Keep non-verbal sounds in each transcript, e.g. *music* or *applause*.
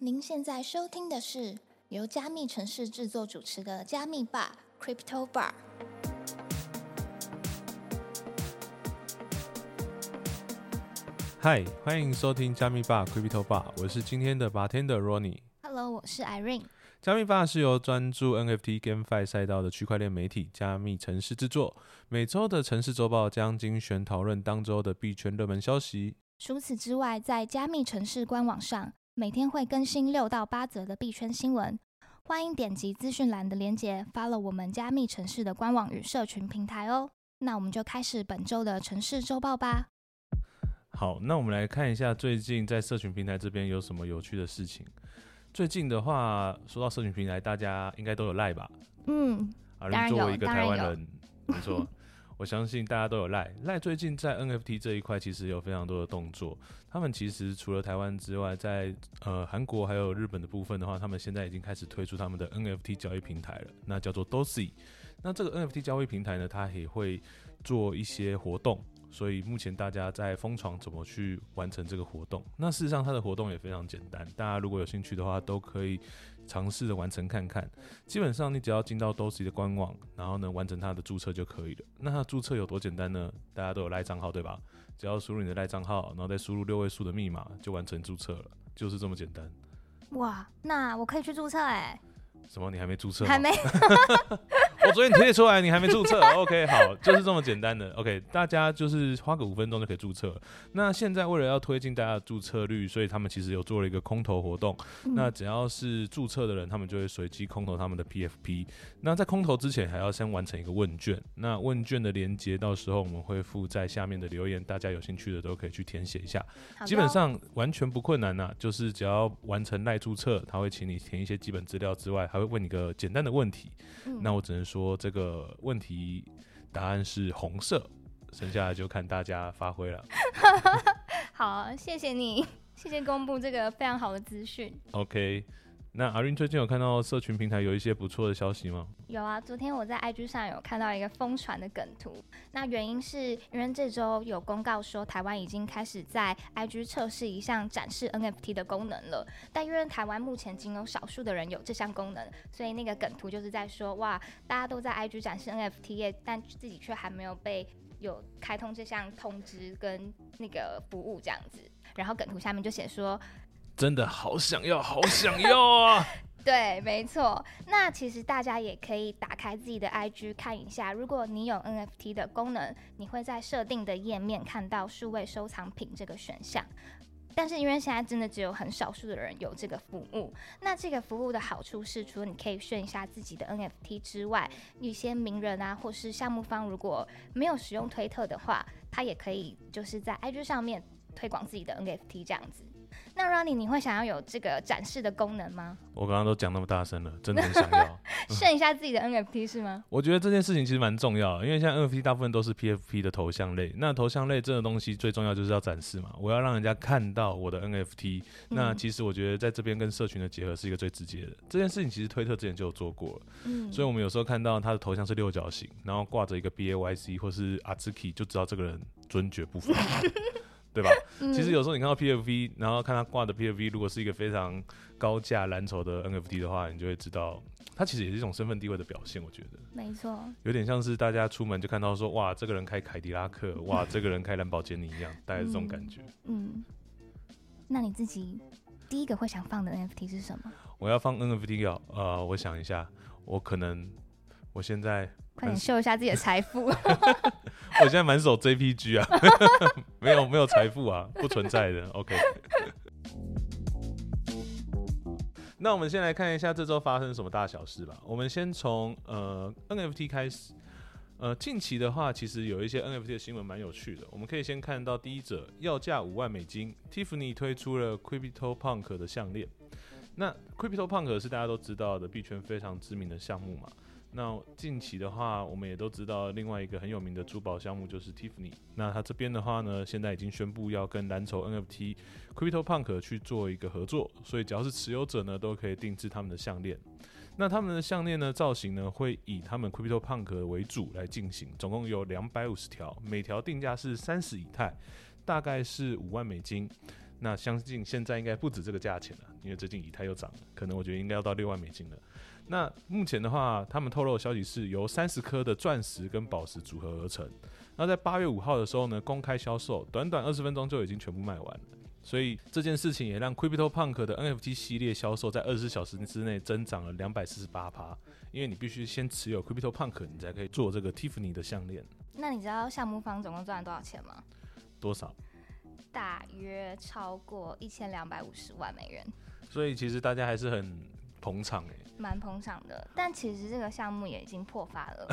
您现在收听的是由加密城市制作主持的加密吧 Crypto Bar。嗨，欢迎收听加密吧 Crypto Bar，我是今天的 bartender Ronnie。Hello，我是 Irene。加密吧是由专注 NFT GameFi 赛道的区块链媒体加密城市制作，每周的城市周报将精选讨论当周的币圈热门消息。除此之外，在加密城市官网上，每天会更新六到八则的币圈新闻。欢迎点击资讯栏的链接，follow 我们加密城市的官网与社群平台哦。那我们就开始本周的城市周报吧。好，那我们来看一下最近在社群平台这边有什么有趣的事情。最近的话，说到社群平台，大家应该都有赖吧？嗯，啊，当然有作为一个台湾人，没错，*laughs* 我相信大家都有赖。赖最近在 NFT 这一块其实有非常多的动作。他们其实除了台湾之外，在呃韩国还有日本的部分的话，他们现在已经开始推出他们的 NFT 交易平台了，那叫做 Dosi。那这个 NFT 交易平台呢，它也会做一些活动。所以目前大家在疯传怎么去完成这个活动。那事实上，它的活动也非常简单，大家如果有兴趣的话，都可以尝试的完成看看。基本上你只要进到 Dosi 的官网，然后呢完成它的注册就可以了。那它注册有多简单呢？大家都有赖账号对吧？只要输入你的赖账号，然后再输入六位数的密码，就完成注册了，就是这么简单。哇，那我可以去注册哎，什么？你还没注册？还没。*laughs* 我昨天贴出来，你还没注册？OK，好，就是这么简单的。OK，大家就是花个五分钟就可以注册了。那现在为了要推进大家的注册率，所以他们其实有做了一个空投活动。那只要是注册的人，他们就会随机空投他们的 PFP。那在空投之前，还要先完成一个问卷。那问卷的连接到时候我们会附在下面的留言，大家有兴趣的都可以去填写一下。基本上完全不困难呐、就是只要完成赖注册，他会请你填一些基本资料之外，还会问你个简单的问题。嗯那我只能说这个问题答案是红色，剩下的就看大家发挥了。*laughs* 好，谢谢你，谢谢公布这个非常好的资讯。OK，那阿云最近有看到社群平台有一些不错的消息吗？有啊，昨天我在 IG 上有看到一个疯传的梗图，那原因是因为这周有公告说台湾已经开始在 IG 测试一项展示 NFT 的功能了，但因为台湾目前仅有少数的人有这项功能，所以那个梗图就是在说哇，大家都在 IG 展示 NFT，但自己却还没有被有开通这项通知跟那个服务这样子，然后梗图下面就写说真的好想要，好想要啊！*laughs* 对，没错。那其实大家也可以打开自己的 IG 看一下，如果你有 NFT 的功能，你会在设定的页面看到数位收藏品这个选项。但是因为现在真的只有很少数的人有这个服务，那这个服务的好处是，除了你可以炫一下自己的 NFT 之外，一些名人啊或是项目方如果没有使用推特的话，他也可以就是在 IG 上面推广自己的 NFT 这样子。那 Ronnie，你会想要有这个展示的功能吗？我刚刚都讲那么大声了，真的很想要。*laughs* 炫一下自己的 NFT 是吗？我觉得这件事情其实蛮重要的，因为现在 NFT 大部分都是 PFP 的头像类，那头像类这个东西最重要就是要展示嘛，我要让人家看到我的 NFT。那嗯其实我觉得在这边跟社群的结合是一个最直接的。这件事情其实推特之前就有做过了，嗯所以我们有时候看到他的头像是六角形，然后挂着一个 BAYC 或是 Azuki，就知道这个人尊爵不凡。*laughs* 对吧？嗯其实有时候你看到 PFV，然后看他挂的 PFV，如果是一个非常高价蓝筹的 NFT 的话，你就会知道，它其实也是一种身份地位的表现。我觉得。没错，有点像是大家出门就看到说，哇，这个人开凯迪拉克，*laughs* 哇，这个人开兰博基尼一样，大概是这种感觉。嗯。那你自己第一个会想放的 NFT 是什么？我要放 NFT 哦，呃，我想一下，我可能我现在快点秀一下自己的财富。*laughs* 我现在满手 JPG 啊，*laughs* 没有没有财富啊，不存在的。OK。那我们先来看一下这周发生什么大小事吧。我们先从呃 NFT 开始。呃，近期的话，其实有一些 NFT 的新闻蛮有趣的。我们可以先看到第一者，要价五万美金，Tiffany 推出了 Crypto Punk 的项链。那 Crypto Punk 是大家都知道的币圈非常知名的项目嘛。那近期的话，我们也都知道另外一个很有名的珠宝项目就是 Tiffany。那它这边的话呢，现在已经宣布要跟蓝筹 NFT Crypto Punk 去做一个合作，所以只要是持有者呢，都可以定制他们的项链。那他们的项链呢，造型呢会以他们 Crypto Punk 为主来进行，总共有两百五十条，每条定价是三十以太，大概是五万美金。那相信现在应该不止这个价钱了，因为最近以太又涨了，可能我觉得应该要到六万美金了。那目前的话，他们透露的消息是由三十颗的钻石跟宝石组合而成。那在八月五号的时候呢，公开销售，短短二十分钟就已经全部卖完了。所以这件事情也让 Crypto Punk 的 NFT 系列销售在二十四小时之内增长了两百四十八趴。因为你必须先持有 Crypto Punk，你才可以做这个 Tiffany 的项链。那你知道项目方总共赚了多少钱吗？多少？大约超过一千两百五十万美元。所以其实大家还是很捧场哎，蛮捧场的。但其实这个项目也已经破发了。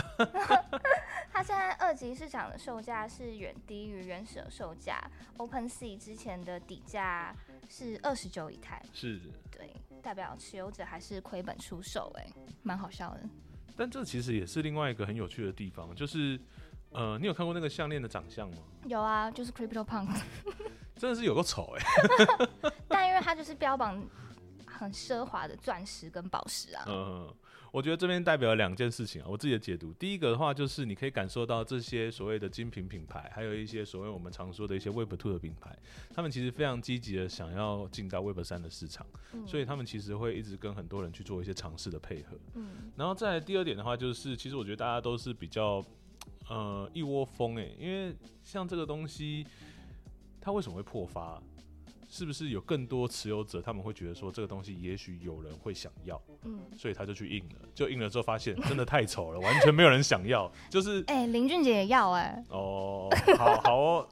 *laughs* 它现在二级市场的售价是远低于原始的售价。OpenSea 之前的底价是二十九以太。是。对，代表持有者还是亏本出售哎，蛮好笑的。但这其实也是另外一个很有趣的地方，就是。呃，你有看过那个项链的长相吗？有啊，就是 Crypto Punk，*laughs* 真的是有个丑哎。*laughs* 但因为它就是标榜很奢华的钻石跟宝石啊。嗯，我觉得这边代表了两件事情啊，我自己的解读。第一个的话，就是你可以感受到这些所谓的精品品牌，还有一些所谓我们常说的一些 Web Two 的品牌，他们其实非常积极的想要进到 Web 三的市场，所以他们其实会一直跟很多人去做一些尝试的配合。嗯，然后再第二点的话，就是其实我觉得大家都是比较。呃，一窝蜂哎，因为像这个东西，它为什么会破发？是不是有更多持有者他们会觉得说这个东西也许有人会想要，嗯，所以他就去印了，就印了之后发现真的太丑了，完全没有人想要，就是 *laughs* 哎，林俊杰也要哎，哦，好好哦，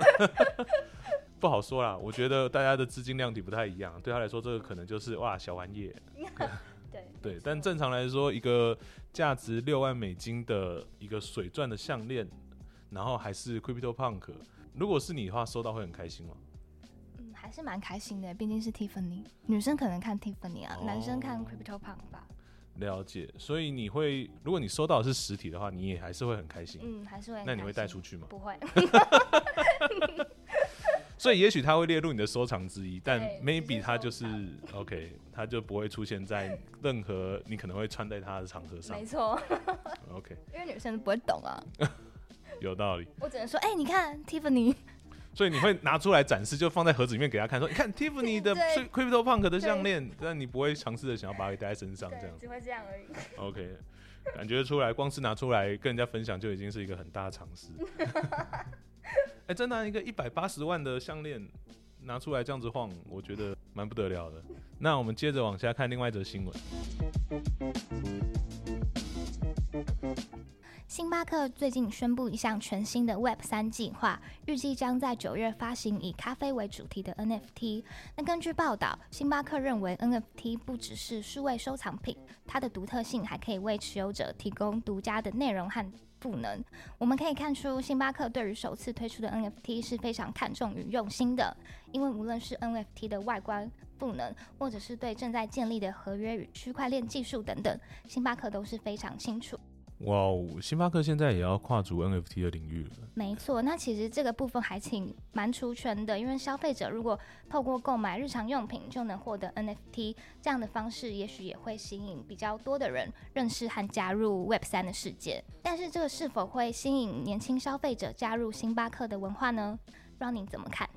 *laughs* 不好说啦，我觉得大家的资金量体不太一样，对他来说这个可能就是哇小玩意。*laughs* 对对，但正常来说，一个价值六万美金的一个水钻的项链，然后还是 Crypto Punk，如果是你的话，收到会很开心吗？是蛮开心的，毕竟是 Tiffany，女生可能看 Tiffany 啊，男生看 Crypto Punk 吧。了解，所以你会，如果你收到的是实体的话，你也还是会很开心。嗯，还是会。那你会带出去吗？不会。*laughs* 所以也许它会列入你的收藏之一，但 maybe 它就是 OK，它就不会出现在任何你可能会穿在它的场合上。没错，OK。因为女生不会懂啊。*laughs* 有道理。我只能说，哎，你看 Tiffany。所以你会拿出来展示，就放在盒子里面给他看，说你看 *laughs* Tiffany 的 Crypto Punk 的项链，但你不会尝试的想要把它戴在身上，这样只会这样而已。OK，感觉出来，光是拿出来跟人家分享就已经是一个很大的尝试。*laughs* 哎，真的一个一百八十万的项链拿出来这样子晃，我觉得蛮不得了的。那我们接着往下看另外一则新闻。星巴克最近宣布一项全新的 Web 三计划，预计将在九月发行以咖啡为主题的 NFT。那根据报道，星巴克认为 NFT 不只是数位收藏品，它的独特性还可以为持有者提供独家的内容和。赋能，我们可以看出星巴克对于首次推出的 NFT 是非常看重与用心的，因为无论是 NFT 的外观赋能，或者是对正在建立的合约与区块链技术等等，星巴克都是非常清楚。哇哦，星巴克现在也要跨足 NFT 的领域了。没错，那其实这个部分还挺蛮出圈的，因为消费者如果透过购买日常用品就能获得 NFT 这样的方式，也许也会吸引比较多的人认识和加入 Web 三的世界。但是这个是否会吸引年轻消费者加入星巴克的文化呢？让你怎么看？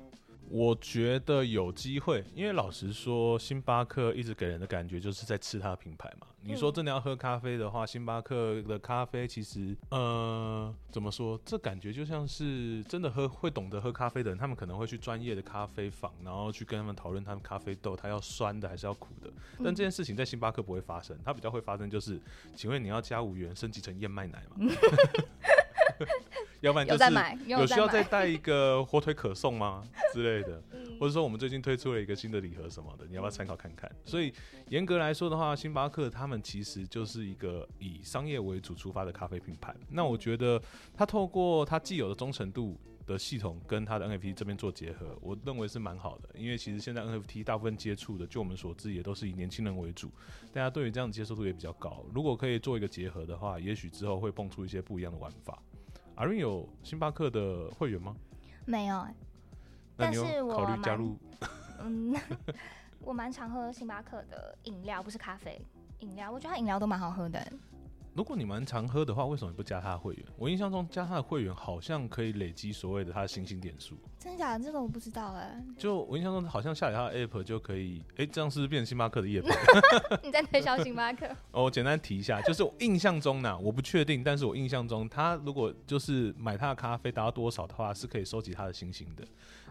我觉得有机会，因为老实说，星巴克一直给人的感觉就是在吃它的品牌嘛。你说真的要喝咖啡的话，星巴克的咖啡其实，呃，怎么说？这感觉就像是真的喝会懂得喝咖啡的人，他们可能会去专业的咖啡坊，然后去跟他们讨论他们咖啡豆它要酸的还是要苦的。但这件事情在星巴克不会发生，它比较会发生就是，请问你要加五元升级成燕麦奶吗？*laughs* *laughs* 要不然就是有需要再带一个火腿可颂吗 *laughs* 之类的，或者说我们最近推出了一个新的礼盒什么的，你要不要参考看看？所以严格来说的话，星巴克他们其实就是一个以商业为主出发的咖啡品牌。那我觉得它透过它既有的忠诚度的系统跟它的 NFT 这边做结合，我认为是蛮好的。因为其实现在 NFT 大部分接触的，就我们所知也都是以年轻人为主，大家对于这样的接受度也比较高。如果可以做一个结合的话，也许之后会蹦出一些不一样的玩法。阿瑞有星巴克的会员吗？没有，但是我考虑加入。*laughs* 嗯，我蛮常喝星巴克的饮料，不是咖啡饮料。我觉得它饮料都蛮好喝的。如果你蛮常喝的话，为什么不加他的会员？我印象中加他的会员好像可以累积所谓的他的星星点数。真的假的？这个我不知道哎。就我印象中好像下载他的 app 就可以，哎，这样是不是变成星巴克的业配？*laughs* 你在推销星巴克？*laughs* 哦，简单提一下，就是我印象中呢，我不确定，但是我印象中他如果就是买他的咖啡达到多少的话，是可以收集他的星星的。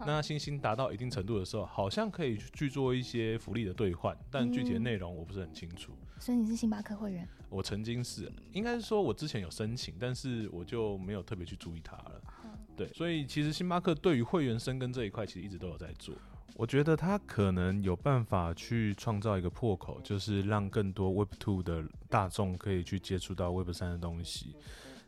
那星星达到一定程度的时候，好像可以去做一些福利的兑换，但具体的内容我不是很清楚。所以你是星巴克会员？我曾经是，应该是说我之前有申请，但是我就没有特别去注意它了。对，所以其实星巴克对于会员生根这一块，其实一直都有在做。我觉得他可能有办法去创造一个破口，就是让更多 Web Two 的大众可以去接触到 Web 三的东西。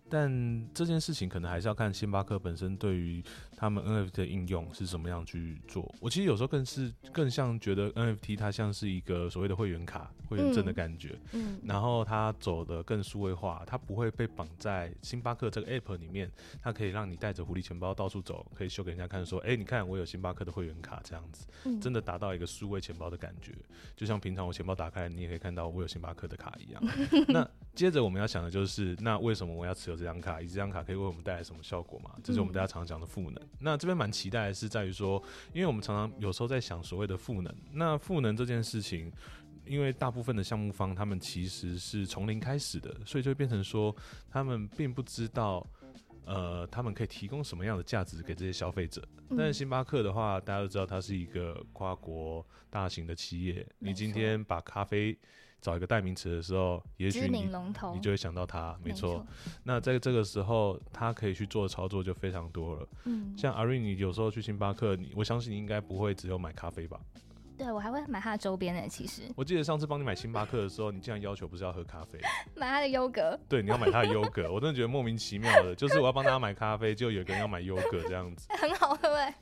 但这件事情可能还是要看星巴克本身对于他们 NFT 的应用是怎么样去做。我其实有时候更是更像觉得 NFT 它像是一个所谓的会员卡、会员证的感觉。嗯。然后它走的更数位化，它不会被绑在星巴克这个 App 里面，它可以让你带着狐狸钱包到处走，可以秀给人家看，说：“哎，你看我有星巴克的会员卡。”这样子，真的达到一个数位钱包的感觉，就像平常我钱包打开，你也可以看到我有星巴克的卡一样。*laughs* 那接着我们要想的就是，那为什么我要持有？这张卡以这张卡可以为我们带来什么效果嘛？这是我们大家常常讲的赋能。那这边蛮期待的是在于说，因为我们常常有时候在想所谓的赋能。那赋能这件事情，因为大部分的项目方他们其实是从零开始的，所以就变成说他们并不知道，呃，他们可以提供什么样的价值给这些消费者。但是星巴克的话，大家都知道它是一个跨国大型的企业，你今天把咖啡。找一个代名词的时候，也许你你就会想到它，没错。那在这个时候，它可以去做的操作就非常多了。嗯，像阿瑞，你有时候去星巴克，你我相信你应该不会只有买咖啡吧？对，我还会买它的周边呢。其实，我记得上次帮你买星巴克的时候，你竟然要求不是要喝咖啡，买它的优格。对，你要买它的优格，我真的觉得莫名其妙的，就是我要帮大家买咖啡，就有个人要买优格这样子，*laughs* 很好喝哎。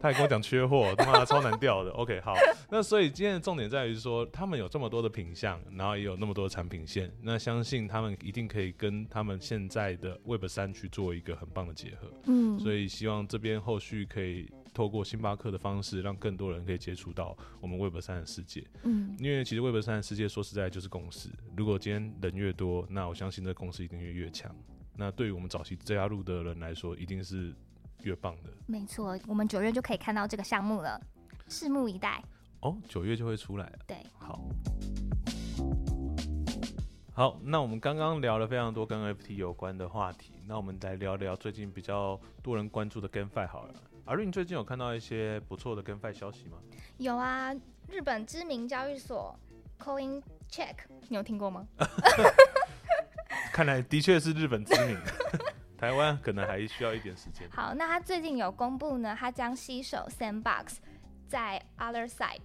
他也跟我讲缺货，*laughs* 他妈超难调的。OK，好，那所以今天的重点在于说，他们有这么多的品相，然后也有那么多的产品线，那相信他们一定可以跟他们现在的 Web 三去做一个很棒的结合。嗯，所以希望这边后续可以透过星巴克的方式，让更多人可以接触到我们 Web 三的世界。嗯，因为其实 Web 三的世界说实在就是公司，如果今天人越多，那我相信这公司一定会越强。那对于我们早期加入的人来说，一定是。越棒的，没错，我们九月就可以看到这个项目了，拭目以待。哦，九月就会出来了。对，好，好，那我们刚刚聊了非常多跟 FT 有关的话题，那我们来聊聊最近比较多人关注的 GameFi 好了。阿瑞，你最近有看到一些不错的 GameFi 消息吗？有啊，日本知名交易所 Coin Check，你有听过吗？*laughs* 看来的确是日本知名。台湾可能还需要一点时间。好，那他最近有公布呢，他将携手 Sandbox，在 Other Side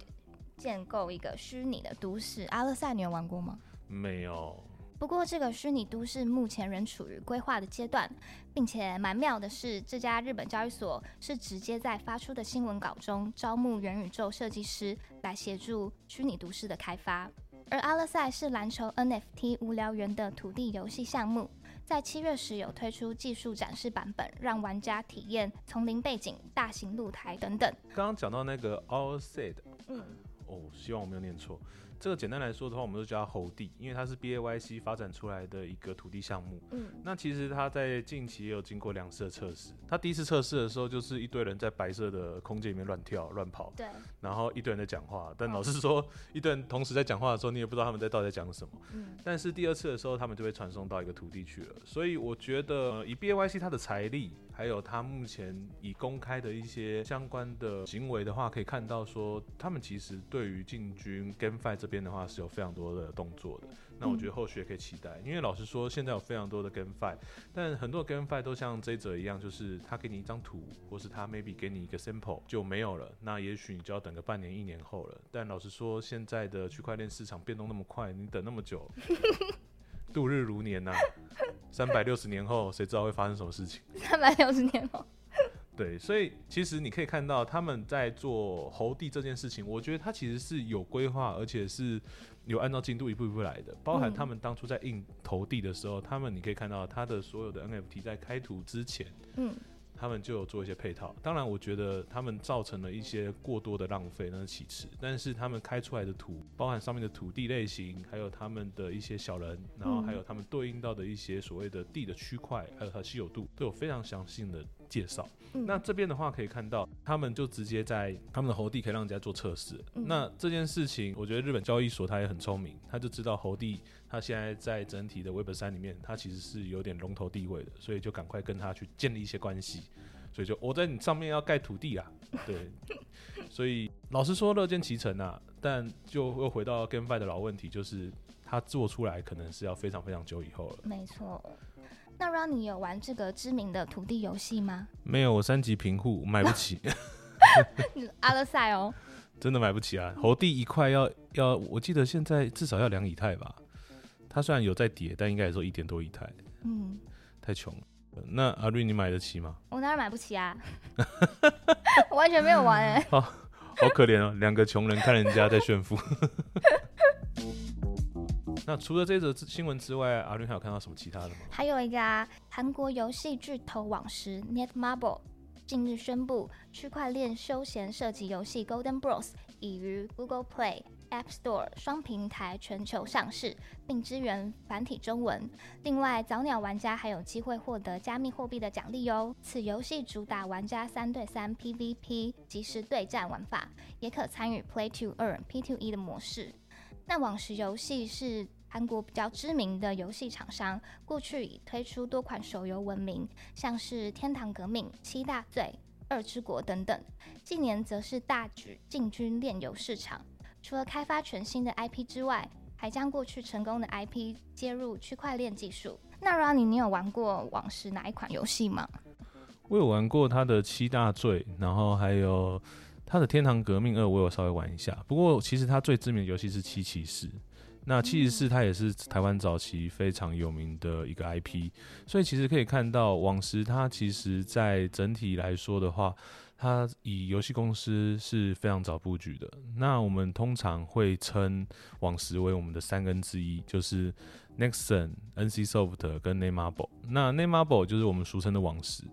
建构一个虚拟的都市。Other Side 你有玩过吗？没有。不过这个虚拟都市目前仍处于规划的阶段，并且蛮妙的是，这家日本交易所是直接在发出的新闻稿中招募元宇宙设计师来协助虚拟都市的开发。而 Other Side 是篮球 NFT 无聊猿的土地游戏项目。在七月时有推出技术展示版本，让玩家体验丛林背景、大型露台等等。刚刚讲到那个 All Said，嗯，哦，希望我没有念错。这个简单来说的话，我们都叫它猴地，因为它是 B A Y C 发展出来的一个土地项目。嗯，那其实它在近期也有经过两次的测试。它第一次测试的时候，就是一堆人在白色的空间里面乱跳乱跑，对，然后一堆人在讲话。但老实说，一堆人同时在讲话的时候，你也不知道他们在到底在讲什么。嗯，但是第二次的时候，他们就被传送到一个土地去了。所以我觉得，以 B A Y C 它的财力。还有他目前已公开的一些相关的行为的话，可以看到说，他们其实对于进军 GameFi 这边的话是有非常多的动作的。那我觉得后续也可以期待，因为老实说，现在有非常多的 GameFi，但很多 GameFi 都像这者一样，就是他给你一张图，或是他 maybe 给你一个 sample 就没有了。那也许你就要等个半年、一年后了。但老实说，现在的区块链市场变动那么快，你等那么久。*laughs* 度日如年呐，三百六十年后，谁知道会发生什么事情？三百六十年后，对，所以其实你可以看到他们在做猴地这件事情，我觉得他其实是有规划，而且是有按照进度一步一步来的。包含他们当初在印投地的时候，他们你可以看到他的所有的 NFT 在开图之前，嗯，他们就有做一些配套。当然，我觉得他们造成了一些过多的浪费，那是其次。但是他们开出来的图，包含上面的土地类型，还有他们的一些小人，然后还有他们对应到的一些所谓的地的区块，还有它稀有度，都有非常详细的介绍。那这边的话可以看到，他们就直接在他们的猴地可以让人家做测试。那这件事情，我觉得日本交易所他也很聪明，他就知道猴地他现在在整体的 Web 三里面，他其实是有点龙头地位的，所以就赶快跟他去建立一些关系。所以就我在你上面要盖土地啊，*laughs* 对。所以老实说乐见其成啊，但就又回到 GameFi 的老问题，就是他做出来可能是要非常非常久以后了。没错。那让你有玩这个知名的土地游戏吗？没有，我三级贫户，买不起。*laughs* 阿勒赛哦，真的买不起啊！猴地一块要要，我记得现在至少要两以太吧。它虽然有在跌，但应该也说一点多以太。嗯，太穷了。那阿瑞，你买得起吗？我当然买不起啊，*laughs* 完全没有玩哎。好，好可怜哦，两个穷人看人家在炫富。*laughs* 那除了这则新闻之外，阿伦还有看到什么其他的吗？还有一个啊，韩国游戏巨头网石 Netmarble 近日宣布，区块链休闲射击游戏 Golden Bros 已于 Google Play、App Store 双平台全球上市，并支援繁体中文。另外，早鸟玩家还有机会获得加密货币的奖励哦。此游戏主打玩家三对三 PVP 即时对战玩法，也可参与 Play to Earn P to E 的模式。那网石游戏是韩国比较知名的游戏厂商，过去以推出多款手游闻名，像是《天堂革命》《七大罪》《二之国》等等。近年则是大举进军炼油市场，除了开发全新的 IP 之外，还将过去成功的 IP 接入区块链技术。那 Ronnie，你有玩过网石哪一款游戏吗？我有玩过他的《七大罪》，然后还有。他的《天堂革命二》我有稍微玩一下，不过其实他最知名的游戏是《七骑士》，那《七十四》它也是台湾早期非常有名的一个 IP，所以其实可以看到网石它其实在整体来说的话，它以游戏公司是非常早布局的。那我们通常会称网石为我们的三根之一，就是 Nexon、NCSoft 跟 Nameable。那 Nameable 就是我们俗称的网石。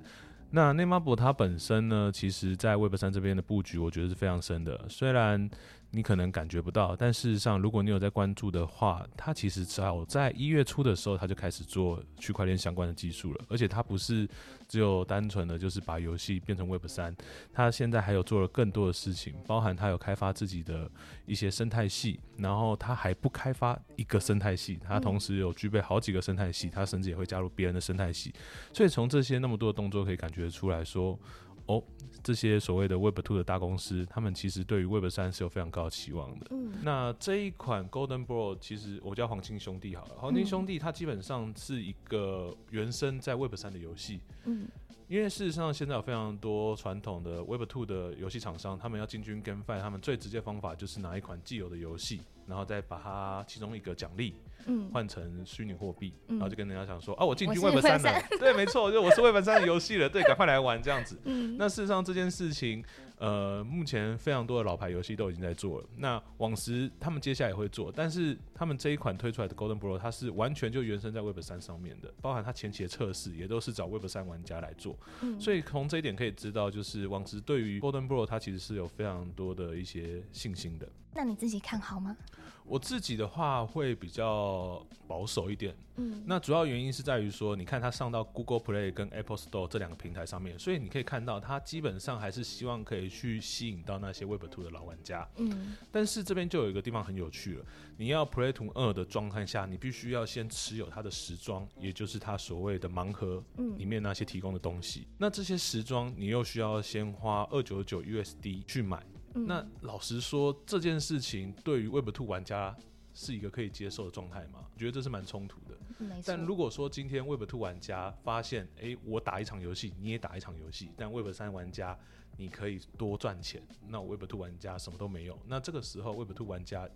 那内马博它本身呢，其实在 Web 三这边的布局，我觉得是非常深的。虽然你可能感觉不到，但事实上，如果你有在关注的话，它其实早在一月初的时候，它就开始做区块链相关的技术了。而且它不是只有单纯的就是把游戏变成 Web 三，它现在还有做了更多的事情，包含它有开发自己的一些生态系，然后它还不开发一个生态系，它同时有具备好几个生态系，它甚至也会加入别人的生态系。所以从这些那么多的动作可以感觉出来说。哦，这些所谓的 Web Two 的大公司，他们其实对于 Web 三是有非常高的期望的。嗯，那这一款 Golden Bro，其实我叫黄金兄弟好了。黄金兄弟它基本上是一个原生在 Web 三的游戏。嗯，因为事实上现在有非常多传统的 Web Two 的游戏厂商，他们要进军 GameFi，他们最直接方法就是拿一款既有的游戏，然后再把它其中一个奖励。嗯，换成虚拟货币，然后就跟人家讲说，啊，我进军 Web 三了，*laughs* *laughs* 对，没错，就我是 Web 三的游戏了，对，赶快来玩这样子。嗯，那事实上这件事情，呃，目前非常多的老牌游戏都已经在做了。那网时他们接下来也会做，但是他们这一款推出来的 Golden Bro，它是完全就原生在 Web 三上面的，包含它前期的测试也都是找 Web 三玩家来做。嗯，所以从这一点可以知道，就是网时对于 Golden Bro 它其实是有非常多的一些信心的。那你自己看好吗？我自己的话会比较保守一点，嗯，那主要原因是在于说，你看它上到 Google Play 跟 Apple Store 这两个平台上面，所以你可以看到它基本上还是希望可以去吸引到那些 Web Two 的老玩家，嗯，但是这边就有一个地方很有趣了，你要 Play to 二的状态下，你必须要先持有它的时装，也就是它所谓的盲盒里面那些提供的东西，那这些时装你又需要先花二九九 USD 去买。那老实说，这件事情对于 Web Two 玩家是一个可以接受的状态吗？我觉得这是蛮冲突的。但如果说今天 Web Two 玩家发现，哎，我打一场游戏，你也打一场游戏，但 Web 三玩家你可以多赚钱，那 Web Two 玩家什么都没有。那这个时候 Web Two 玩家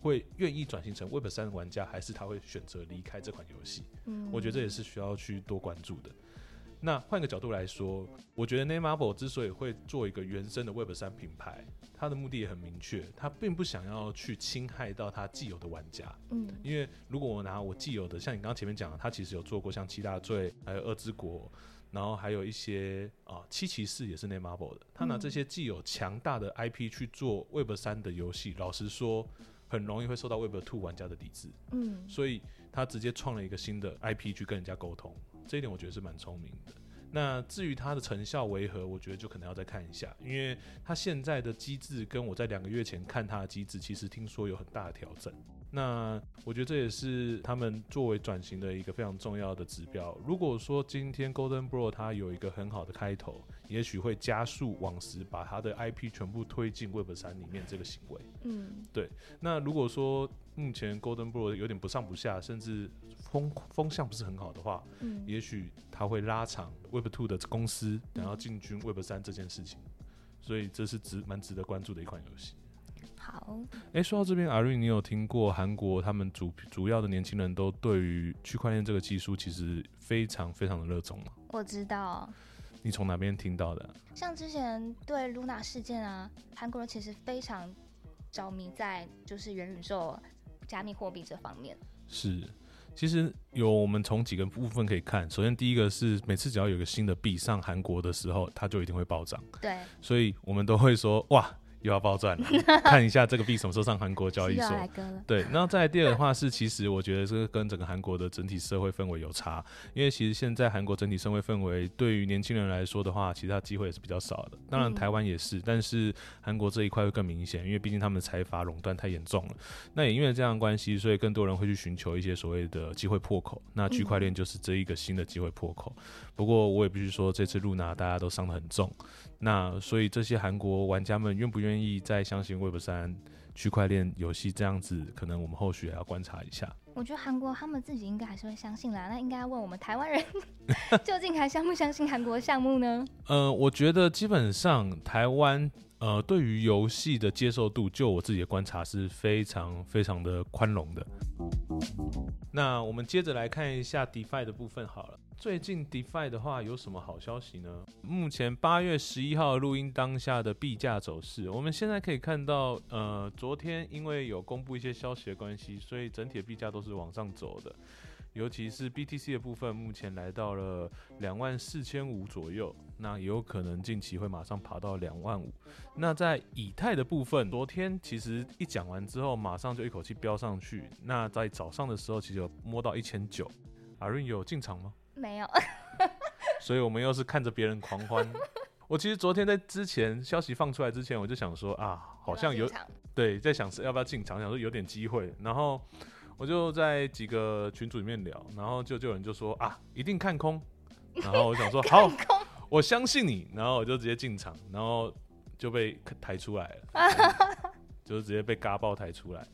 会愿意转型成 Web 三玩家，还是他会选择离开这款游戏？嗯，我觉得这也是需要去多关注的。那换个角度来说，我觉得 n a m e Marble 之所以会做一个原生的 Web 三品牌，它的目的也很明确，它并不想要去侵害到它既有的玩家。嗯，因为如果我拿我既有的，像你刚刚前面讲的，它其实有做过像七大罪，还有恶之国，然后还有一些啊七骑士也是 Netmarble 的，他拿这些既有强大的 IP 去做 Web 三的游戏，老实说很容易会受到 Web Two 玩家的抵制，嗯，所以他直接创了一个新的 IP 去跟人家沟通，这一点我觉得是蛮聪明的。那至于它的成效为何，我觉得就可能要再看一下，因为它现在的机制跟我在两个月前看它的机制，其实听说有很大的调整。那我觉得这也是他们作为转型的一个非常重要的指标。如果说今天 Golden Bro 它有一个很好的开头，也许会加速往时把它的 IP 全部推进 Web 三里面这个行为。嗯，对那如果说目前 Golden Bro 有点不上不下，甚至风风向不是很好的话，嗯，也许它会拉长 Web Two 的公司然后进军 Web 三这件事情，所以这是值蛮值得关注的一款游戏。好，哎，说到这边，阿瑞，你有听过韩国他们主主要的年轻人都对于区块链这个技术其实非常非常的热衷吗？我知道。你从哪边听到的？像之前对 Luna 事件啊，韩国人其实非常着迷在就是元宇宙、加密货币这方面。是，其实有我们从几个部分可以看。首先，第一个是每次只要有一个新的币上韩国的时候，它就一定会暴涨，对，所以我们都会说哇。又要爆赚了，*laughs* 看一下这个币什么时候上韩国交易所。对，然后再来第二的话是，其实我觉得这个跟整个韩国的整体社会氛围有差，因为其实现在韩国整体社会氛围对于年轻人来说的话，其他机会也是比较少的。当然台湾也是，但是韩国这一块会更明显，因为毕竟他们的财阀垄断太严重了。那也因为这样关系，所以更多人会去寻求一些所谓的机会破口。那区块链就是这一个新的机会破口。不过我也必须说，这次露娜大家都伤得很重。那所以这些韩国玩家们愿不愿意再相信 Web 三区块链游戏这样子？可能我们后续还要观察一下。我觉得韩国他们自己应该还是会相信啦。那应该要问我们台湾人，*laughs* 究竟还相不相信韩国项目呢？呃，我觉得基本上台湾呃对于游戏的接受度，就我自己的观察是非常非常的宽容的。那我们接着来看一下 DeFi 的部分好了。最近 DeFi 的话有什么好消息呢？目前八月十一号录音当下的币价走势，我们现在可以看到，呃，昨天因为有公布一些消息的关系，所以整体的币价都是往上走的。尤其是 BTC 的部分，目前来到了两万四千五左右，那也有可能近期会马上爬到两万五。那在以太的部分，昨天其实一讲完之后，马上就一口气飙上去。那在早上的时候，其实有摸到一千九。阿润有进场吗？没有，*laughs* 所以我们又是看着别人狂欢。我其实昨天在之前消息放出来之前，我就想说啊，好像有对在想是要不要进场，想说有点机会。然后我就在几个群组里面聊，然后就就有人就说啊，一定看空。然后我想说 *laughs* 好，我相信你。然后我就直接进场，然后就被抬出来了，*laughs* 就是直接被嘎爆抬出来。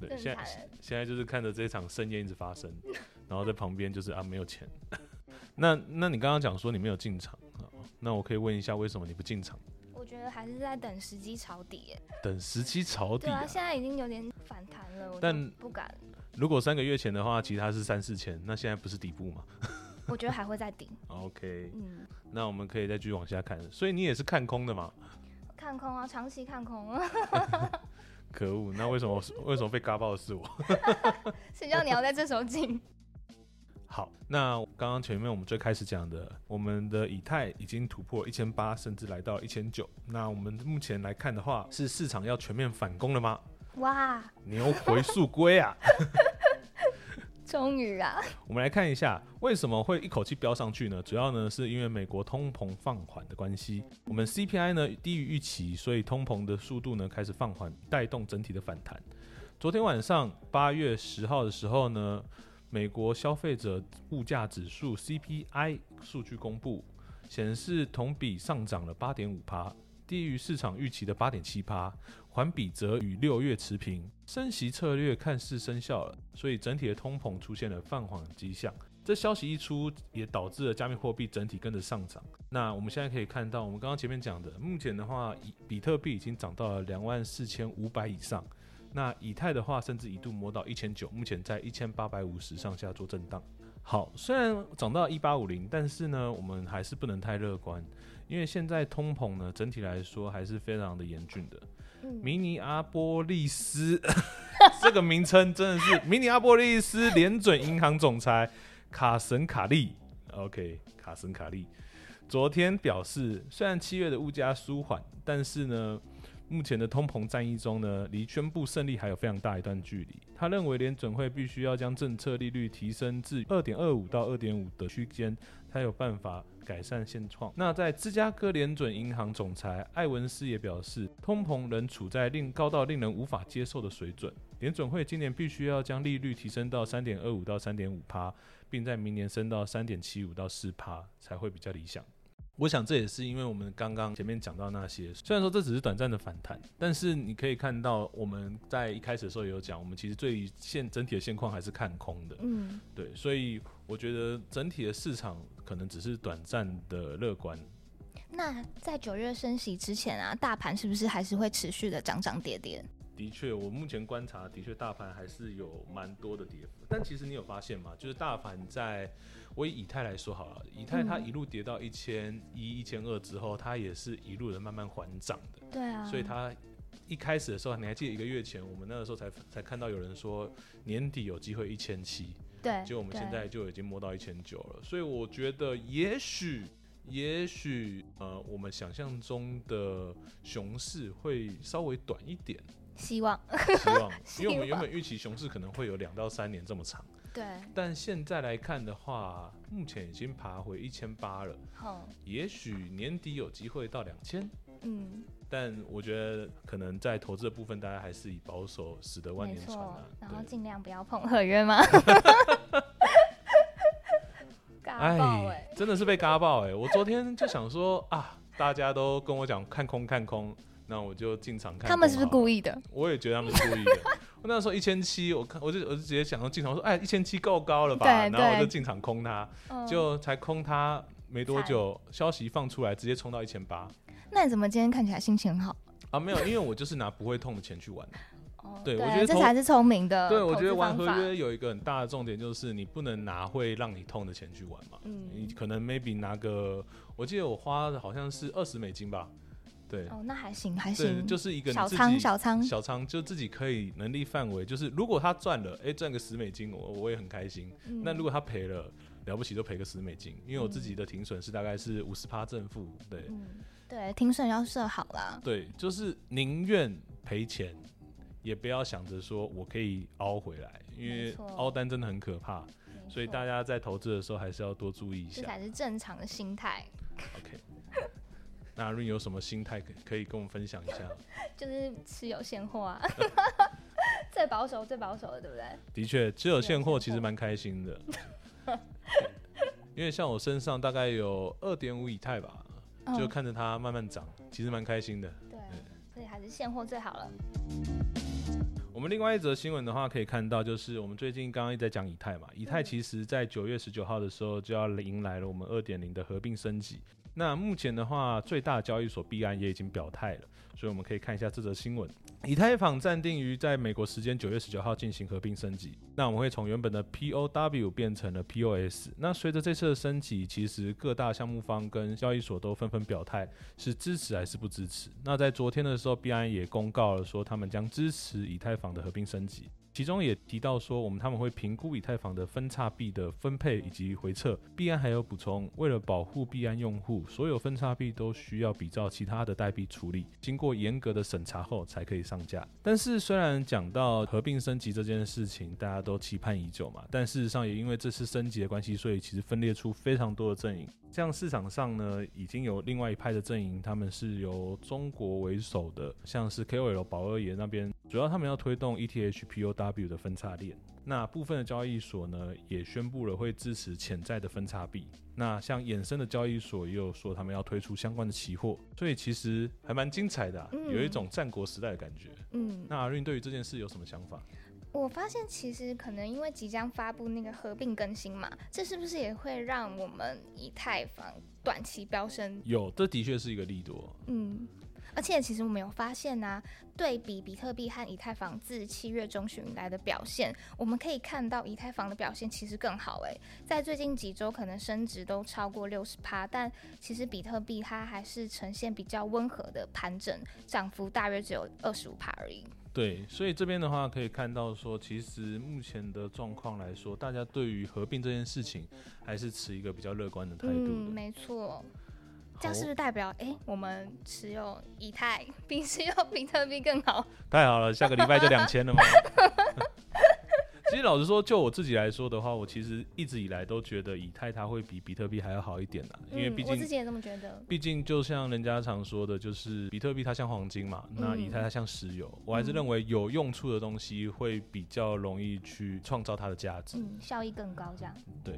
对，现在现在就是看着这场盛宴一直发生。*laughs* 然后在旁边就是啊，没有钱。*laughs* 那那你刚刚讲说你没有进场啊？那我可以问一下，为什么你不进场？我觉得还是在等时机抄底。等时机抄底。对啊，现在已经有点反弹了，但不敢。如果三个月前的话，其实它是三四千，那现在不是底部吗？*laughs* 我觉得还会再顶。OK，嗯，那我们可以再继续往下看。所以你也是看空的吗？看空啊，长期看空。可恶，那为什么为什么被嘎爆的是我？*laughs* 谁叫你要在这时候进？*laughs* 好，那刚刚前面我们最开始讲的，我们的以太已经突破一千八，甚至来到一千九。那我们目前来看的话，是市场要全面反攻了吗？哇，牛回速归啊！*laughs* *laughs* 终于啊！我们来看一下为什么会一口气飙上去呢？主要呢是因为美国通膨放缓的关系，我们 CPI 呢低于预期，所以通膨的速度呢开始放缓，带动整体的反弹。昨天晚上八月十号的时候呢。美国消费者物价指数 CPI 数据公布，显示同比上涨了八点五帕，低于市场预期的八点七帕，环比则与六月持平。升息策略看似生效了，所以整体的通膨出现了放缓迹象。这消息一出，也导致了加密货币整体跟着上涨。那我们现在可以看到，我们刚刚前面讲的，目前的话，比比特币已经涨到了两万四千五百以上。那以太的话，甚至一度摸到一千九，目前在一千八百五十上下做震荡。好，虽然涨到一八五零，但是呢，我们还是不能太乐观，因为现在通膨呢，整体来说还是非常的严峻的。*laughs* 迷你阿波利斯这个名称真的是迷你阿波利斯联准银行总裁卡神卡利 OK，卡神卡利昨天表示，虽然七月的物价舒缓，但是呢，目前的通膨战役中呢，离宣布胜利还有非常大一段距离。他认为联准会必须要将政策利率提升至二点二五到二点五的区间，才有办法改善现状。那在芝加哥联准银行总裁艾文斯也表示，通膨仍处在令高到令人无法接受的水准。联准会今年必须要将利率提升到三点二五到三点五帕，并在明年升到三点七五到四帕才会比较理想。我想这也是因为我们刚刚前面讲到那些，虽然说这只是短暂的反弹，但是你可以看到我们在一开始的时候也有讲，我们其实对现整体的现况还是看空的。嗯，对，所以我觉得整体的市场可能只是短暂的乐观。那在九月升息之前啊，大盘是不是还是会持续的涨涨跌跌？的确，我目前观察，的确大盘还是有蛮多的跌幅。但其实你有发现吗？就是大盘在，我以以太来说好了，以太它一路跌到一千一、一千二之后，它也是一路的慢慢缓涨的。对啊，所以它一开始的时候，你还记得一个月前，我们那个时候才才看到有人说年底有机会一千七，对，结果我们现在就已经摸到一千九了。所以我觉得，也许，也许，呃，我们想象中的熊市会稍微短一点。希望，希望，*laughs* 因为我们原本预期熊市可能会有两到三年这么长，对，但现在来看的话，目前已经爬回一千八了，好，也许年底有机会到两千，嗯，但我觉得可能在投资的部分，大家还是以保守，使得万年船啊，然后尽量不要碰合约吗？*laughs* 哎，真的是被嘎爆哎！我昨天就想说啊，大家都跟我讲看空看空。那我就进场看。他们是不是故意的？我也觉得他们是故意的。我那时候一千七，我看我就我就直接想到进场说，哎，一千七够高了吧？然后我就进场空它，就才空它没多久，消息放出来，直接冲到一千八。那你怎么今天看起来心情很好？啊，没有，因为我就是拿不会痛的钱去玩。哦，对，我觉得这才是聪明的。对，我觉得玩合约有一个很大的重点，就是你不能拿会让你痛的钱去玩嘛。嗯。你可能 maybe 拿个，我记得我花的好像是二十美金吧。对哦，那还行，还行，就是一个小仓，小仓，小仓，就自己可以能力范围，就是如果他赚了，哎，赚个十美金，我我也很开心。那如果他赔了，了不起就赔个十美金，因为我自己的停损是大概是五十趴正负，对，对，停损要设好了。对，就是宁愿赔钱，也不要想着说我可以凹回来，因为凹单真的很可怕，所以大家在投资的时候还是要多注意一下，这才是正常的心态。OK。那阿润有什么心态可可以跟我们分享一下？*laughs* 就是持有现货啊，*laughs* 最保守最保守的，对不对？的确，持有现货其实蛮开心的，*laughs* 因为像我身上大概有二点五以太吧，就看着它慢慢涨，其实蛮开心的。对，所以还是现货最好了。我们另外一则新闻的话，可以看到就是我们最近刚刚一直在讲以太嘛，以太其实在九月十九号的时候就要迎来了我们二点零的合并升级。那目前的话，最大交易所币安也已经表态了，所以我们可以看一下这则新闻。以太坊暂定于在美国时间九月十九号进行合并升级。那我们会从原本的 POW 变成了 POS。那随着这次的升级，其实各大项目方跟交易所都纷纷表态是支持还是不支持。那在昨天的时候，币安也公告了说，他们将支持以太坊的合并升级。其中也提到说，我们他们会评估以太坊的分叉币的分配以及回撤。币安还有补充，为了保护币安用户，所有分叉币都需要比照其他的代币处理，经过严格的审查后才可以上架。但是虽然讲到合并升级这件事情，大家都期盼已久嘛，但事实上也因为这次升级的关系，所以其实分裂出非常多的阵营。像市场上呢，已经有另外一派的阵营，他们是由中国为首的，像是 KOL 宝二爷那边，主要他们要推动 ETH POW 的分叉链。那部分的交易所呢，也宣布了会支持潜在的分叉币。那像衍生的交易所也有说他们要推出相关的期货，所以其实还蛮精彩的，有一种战国时代的感觉。嗯，那阿润对于这件事有什么想法？我发现其实可能因为即将发布那个合并更新嘛，这是不是也会让我们以太坊短期飙升？有，这的确是一个利多。嗯，而且其实我们有发现呢，对比比特币和以太坊自七月中旬以来的表现，我们可以看到以太坊的表现其实更好。诶，在最近几周可能升值都超过六十趴，但其实比特币它还是呈现比较温和的盘整，涨幅大约只有二十五趴而已。对，所以这边的话可以看到说，其实目前的状况来说，大家对于合并这件事情还是持一个比较乐观的态度的。嗯，没错。这样是不是代表，哎，我们持有以太比持有比特币更好？太好了，下个礼拜就两千了吗？*laughs* 其实老实说，就我自己来说的话，我其实一直以来都觉得以太它会比比特币还要好一点的，因为毕竟我自己也这么觉得。毕竟就像人家常说的，就是比特币它像黄金嘛，那以太它像石油。我还是认为有用处的东西会比较容易去创造它的价值，嗯，效益更高，这样。对。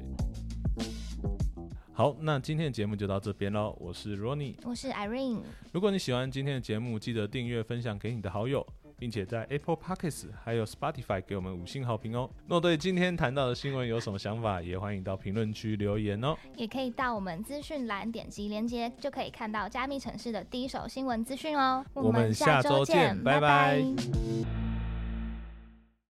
好，那今天的节目就到这边喽。我是 Ronnie，我是 Irene。如果你喜欢今天的节目，记得订阅、分享给你的好友。并且在 Apple Podcasts 还有 Spotify 给我们五星好评哦。若对今天谈到的新闻有什么想法，也欢迎到评论区留言哦。也可以到我们资讯栏点击连接，就可以看到加密城市的第一手新闻资讯哦。我们下周见，拜拜。